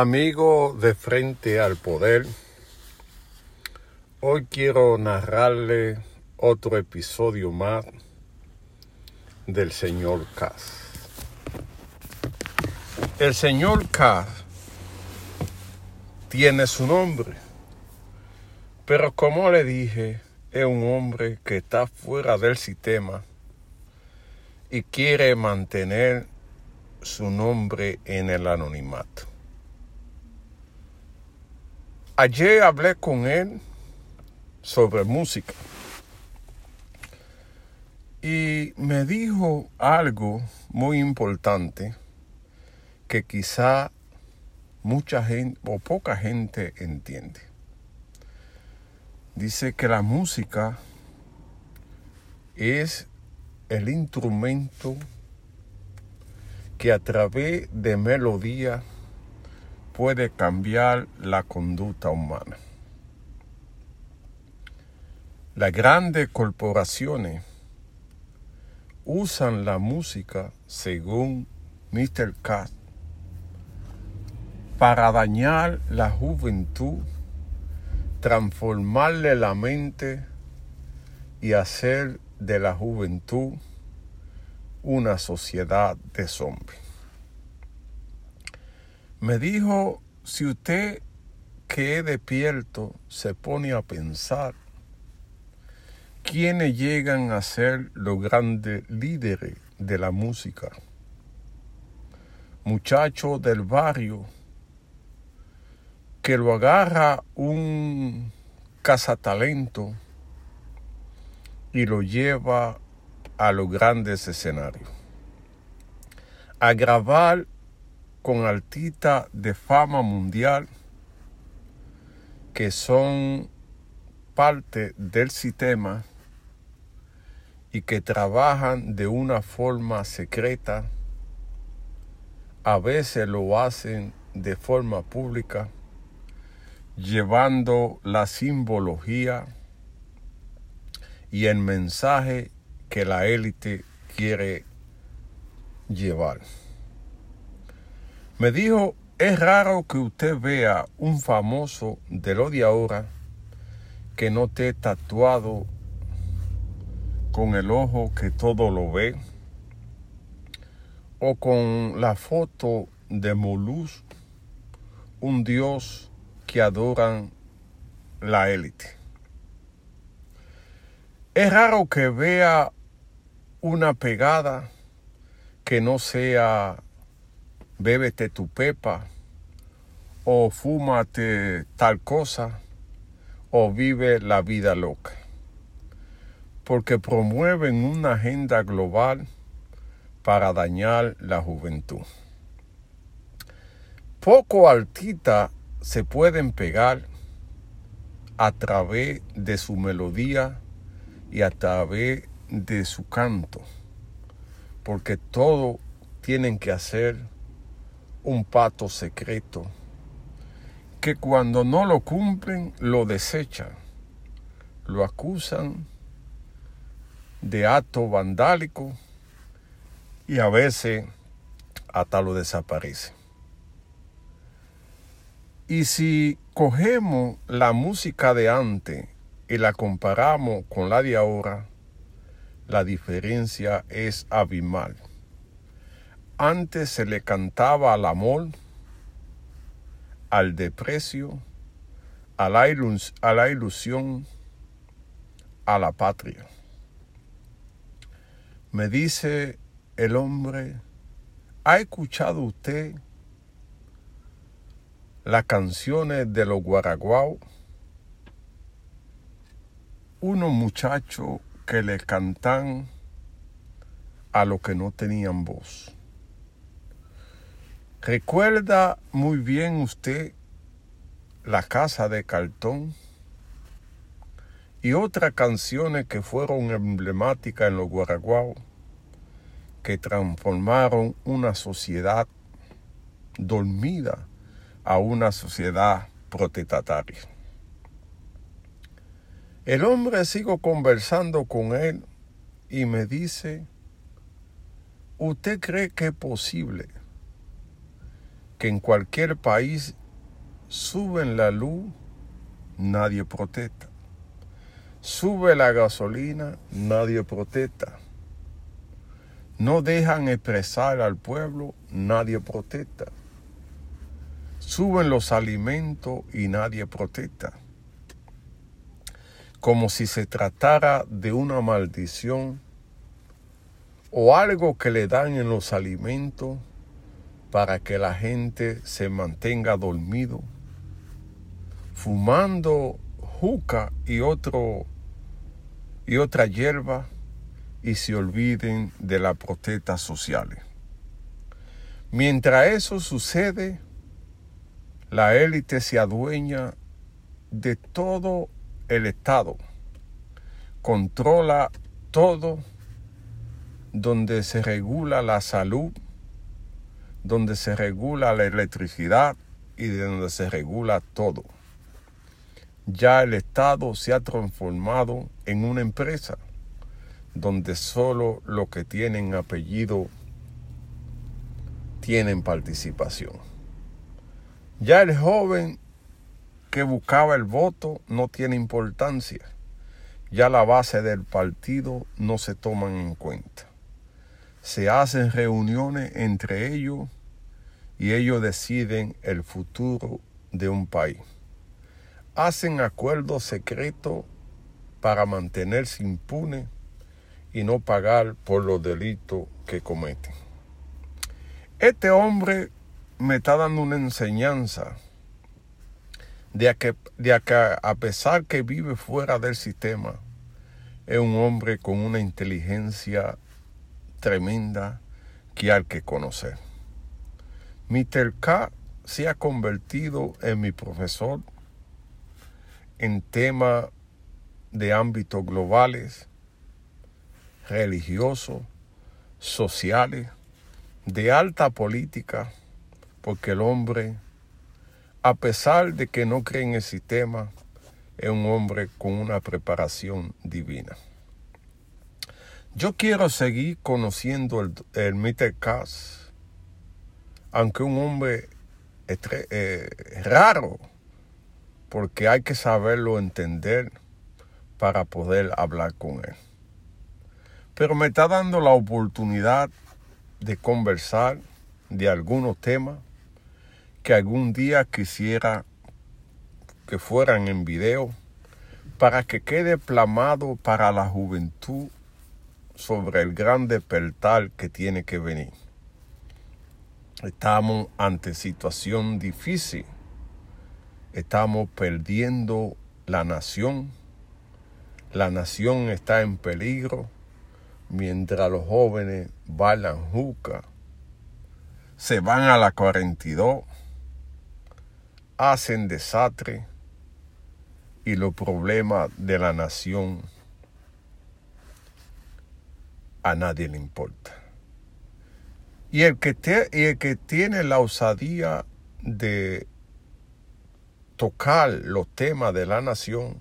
Amigo de Frente al Poder, hoy quiero narrarle otro episodio más del señor Cass. El señor Cass tiene su nombre, pero como le dije, es un hombre que está fuera del sistema y quiere mantener su nombre en el anonimato. Ayer hablé con él sobre música y me dijo algo muy importante que quizá mucha gente o poca gente entiende. Dice que la música es el instrumento que a través de melodía puede cambiar la conducta humana. Las grandes corporaciones usan la música, según Mr. Katz, para dañar la juventud, transformarle la mente y hacer de la juventud una sociedad de zombies. Me dijo, si usted que es despierto se pone a pensar, ¿quiénes llegan a ser los grandes líderes de la música? Muchachos del barrio que lo agarra un cazatalento y lo lleva a los grandes escenarios. A grabar con artistas de fama mundial que son parte del sistema y que trabajan de una forma secreta, a veces lo hacen de forma pública, llevando la simbología y el mensaje que la élite quiere llevar. Me dijo, es raro que usted vea un famoso de lo de ahora que no esté tatuado con el ojo que todo lo ve o con la foto de Molus, un dios que adoran la élite. Es raro que vea una pegada que no sea bébete tu pepa o fúmate tal cosa o vive la vida loca. Porque promueven una agenda global para dañar la juventud. Poco altita se pueden pegar a través de su melodía y a través de su canto, porque todo tienen que hacer un pato secreto que cuando no lo cumplen lo desechan, lo acusan de acto vandálico y a veces hasta lo desaparece. Y si cogemos la música de antes y la comparamos con la de ahora, la diferencia es abismal. Antes se le cantaba al amor, al deprecio, a la, a la ilusión, a la patria. Me dice el hombre, ¿ha escuchado usted las canciones de los guaraguao? Unos muchachos que le cantan a los que no tenían voz. ¿Recuerda muy bien usted la casa de cartón? Y otras canciones que fueron emblemáticas en los Guaraguao, que transformaron una sociedad dormida a una sociedad protestataria. El hombre sigo conversando con él y me dice, ¿usted cree que es posible que en cualquier país suben la luz, nadie protesta. Sube la gasolina, nadie protesta. No dejan expresar al pueblo, nadie protesta. Suben los alimentos y nadie protesta. Como si se tratara de una maldición o algo que le dan en los alimentos para que la gente se mantenga dormido, fumando juca y otro y otra hierba y se olviden de las protestas sociales. Mientras eso sucede, la élite se adueña de todo el Estado, controla todo donde se regula la salud, donde se regula la electricidad y donde se regula todo. Ya el Estado se ha transformado en una empresa donde solo los que tienen apellido tienen participación. Ya el joven que buscaba el voto no tiene importancia. Ya la base del partido no se toman en cuenta se hacen reuniones entre ellos y ellos deciden el futuro de un país. Hacen acuerdos secretos para mantenerse impunes y no pagar por los delitos que cometen. Este hombre me está dando una enseñanza de que, de a pesar que vive fuera del sistema, es un hombre con una inteligencia tremenda que hay que conocer. Mr. K se ha convertido en mi profesor en temas de ámbitos globales, religiosos, sociales, de alta política, porque el hombre, a pesar de que no cree en el sistema, es un hombre con una preparación divina. Yo quiero seguir conociendo el, el Mr. Cass, aunque un hombre eh, raro, porque hay que saberlo entender para poder hablar con él. Pero me está dando la oportunidad de conversar de algunos temas que algún día quisiera que fueran en video para que quede plamado para la juventud sobre el gran despertar que tiene que venir. Estamos ante situación difícil. Estamos perdiendo la nación. La nación está en peligro mientras los jóvenes bailan juca, se van a la 42, hacen desastre y los problemas de la nación a nadie le importa. Y el que, el que tiene la osadía de tocar los temas de la nación,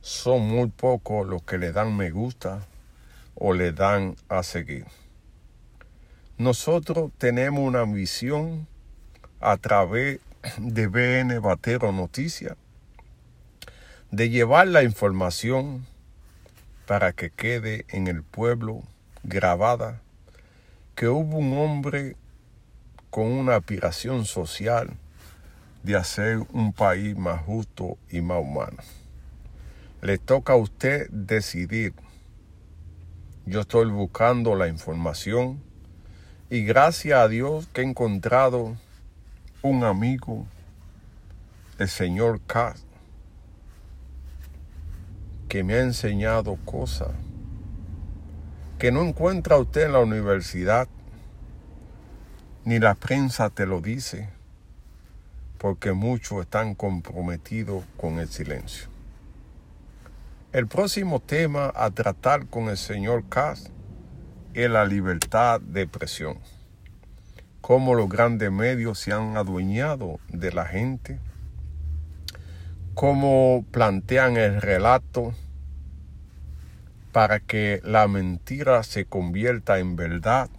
son muy pocos los que le dan me gusta o le dan a seguir. Nosotros tenemos una misión a través de BN Batero Noticias de llevar la información para que quede en el pueblo grabada que hubo un hombre con una aspiración social de hacer un país más justo y más humano. Le toca a usted decidir. Yo estoy buscando la información y gracias a Dios que he encontrado un amigo, el señor K que me ha enseñado cosas que no encuentra usted en la universidad, ni la prensa te lo dice, porque muchos están comprometidos con el silencio. El próximo tema a tratar con el señor Kass es la libertad de expresión. Cómo los grandes medios se han adueñado de la gente. Cómo plantean el relato para que la mentira se convierta en verdad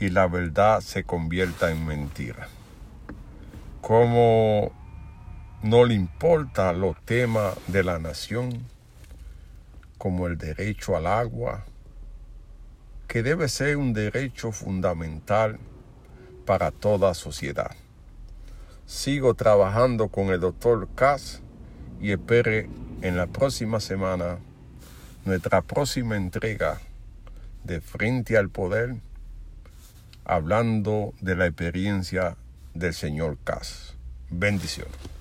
y la verdad se convierta en mentira. Como no le importa los temas de la nación, como el derecho al agua, que debe ser un derecho fundamental para toda sociedad. Sigo trabajando con el doctor Kass y espere en la próxima semana nuestra próxima entrega de Frente al Poder, hablando de la experiencia del señor Kass. Bendiciones.